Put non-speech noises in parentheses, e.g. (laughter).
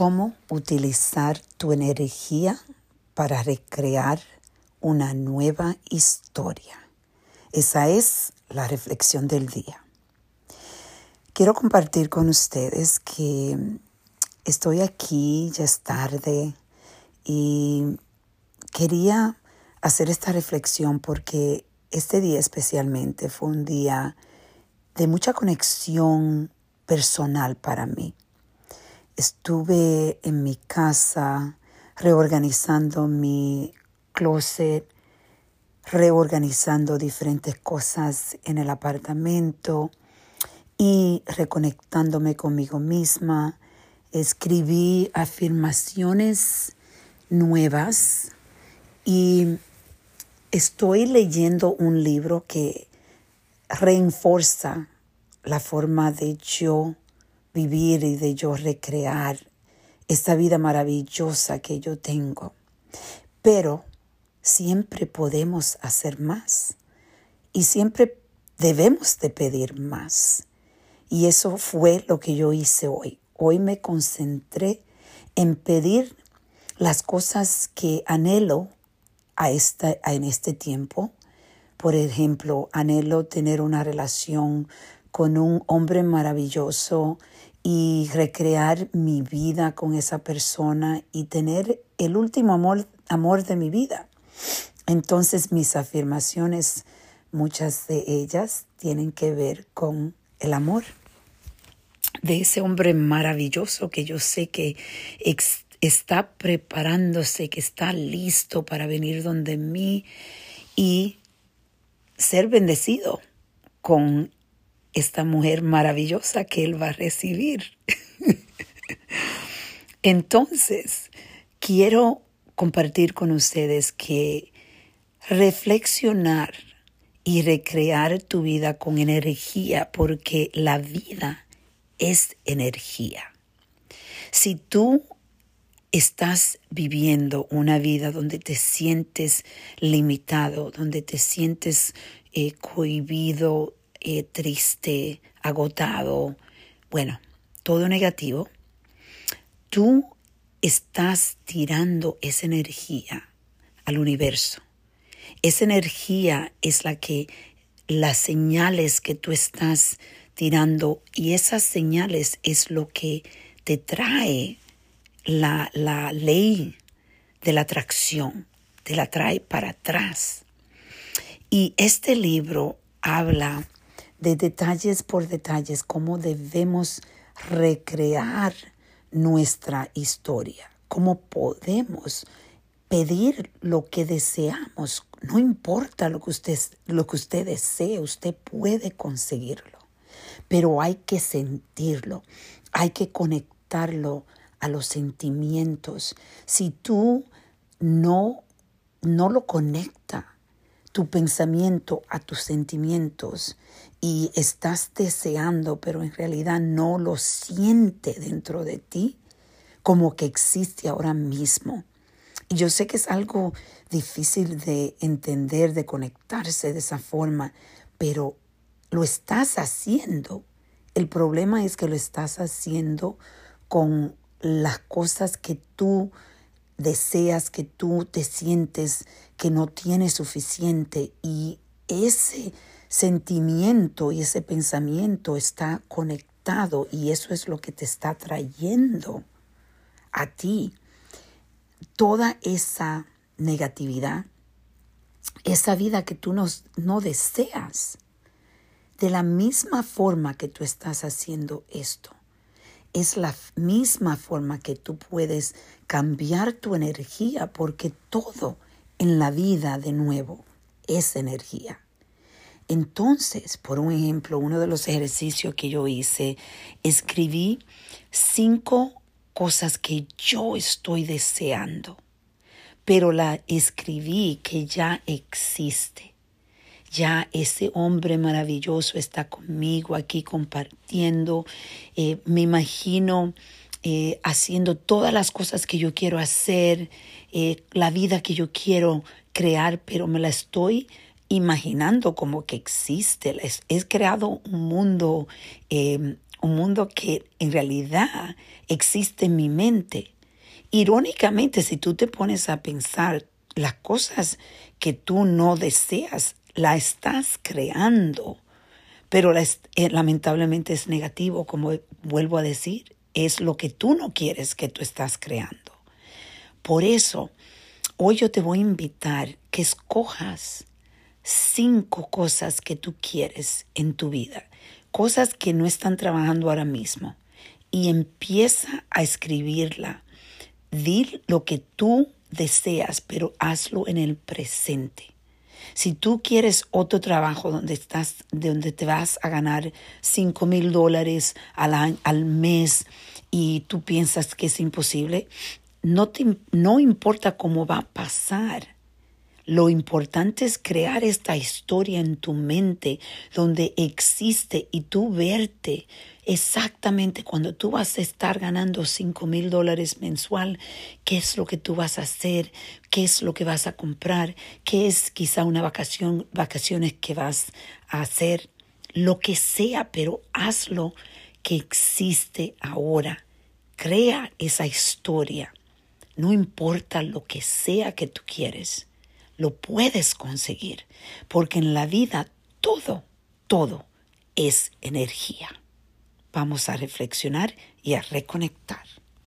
cómo utilizar tu energía para recrear una nueva historia. Esa es la reflexión del día. Quiero compartir con ustedes que estoy aquí, ya es tarde, y quería hacer esta reflexión porque este día especialmente fue un día de mucha conexión personal para mí. Estuve en mi casa reorganizando mi closet, reorganizando diferentes cosas en el apartamento y reconectándome conmigo misma. Escribí afirmaciones nuevas y estoy leyendo un libro que reenforza la forma de yo vivir y de yo recrear esta vida maravillosa que yo tengo. Pero siempre podemos hacer más y siempre debemos de pedir más. Y eso fue lo que yo hice hoy. Hoy me concentré en pedir las cosas que anhelo a esta, en este tiempo. Por ejemplo, anhelo tener una relación con un hombre maravilloso y recrear mi vida con esa persona y tener el último amor, amor de mi vida. Entonces mis afirmaciones, muchas de ellas tienen que ver con el amor de ese hombre maravilloso que yo sé que está preparándose, que está listo para venir donde mí y ser bendecido con esta mujer maravillosa que Él va a recibir. (laughs) Entonces, quiero compartir con ustedes que reflexionar y recrear tu vida con energía, porque la vida es energía. Si tú estás viviendo una vida donde te sientes limitado, donde te sientes eh, cohibido, eh, triste, agotado, bueno, todo negativo, tú estás tirando esa energía al universo. Esa energía es la que, las señales que tú estás tirando y esas señales es lo que te trae la, la ley de la atracción, te la trae para atrás. Y este libro habla de detalles por detalles, cómo debemos recrear nuestra historia, cómo podemos pedir lo que deseamos. No importa lo que usted, lo que usted desee, usted puede conseguirlo, pero hay que sentirlo, hay que conectarlo a los sentimientos. Si tú no, no lo conecta tu pensamiento a tus sentimientos y estás deseando, pero en realidad no lo siente dentro de ti, como que existe ahora mismo. Y yo sé que es algo difícil de entender, de conectarse de esa forma, pero lo estás haciendo. El problema es que lo estás haciendo con las cosas que tú deseas, que tú te sientes que no tienes suficiente y ese sentimiento y ese pensamiento está conectado y eso es lo que te está trayendo a ti toda esa negatividad, esa vida que tú no, no deseas. De la misma forma que tú estás haciendo esto, es la misma forma que tú puedes cambiar tu energía porque todo en la vida de nuevo es energía. Entonces, por un ejemplo, uno de los ejercicios que yo hice, escribí cinco cosas que yo estoy deseando, pero la escribí que ya existe ya ese hombre maravilloso está conmigo aquí compartiendo. Eh, me imagino eh, haciendo todas las cosas que yo quiero hacer, eh, la vida que yo quiero crear, pero me la estoy imaginando como que existe. He creado un mundo, un mundo que en realidad existe en mi mente. Irónicamente, si tú te pones a pensar las cosas que tú no deseas, la estás creando. Pero eh, lamentablemente es negativo, como vuelvo a decir, es lo que tú no quieres que tú estás creando. Por eso, hoy yo te voy a invitar que escojas cinco cosas que tú quieres en tu vida, cosas que no están trabajando ahora mismo, y empieza a escribirla. Di lo que tú deseas, pero hazlo en el presente. Si tú quieres otro trabajo donde estás, donde te vas a ganar cinco mil dólares al, al mes y tú piensas que es imposible, no, te, no importa cómo va a pasar. Lo importante es crear esta historia en tu mente donde existe y tú verte exactamente cuando tú vas a estar ganando cinco mil dólares mensual, qué es lo que tú vas a hacer, qué es lo que vas a comprar, qué es quizá una vacación, vacaciones que vas a hacer, lo que sea, pero hazlo que existe ahora. Crea esa historia. No importa lo que sea que tú quieres lo puedes conseguir, porque en la vida todo, todo es energía. Vamos a reflexionar y a reconectar.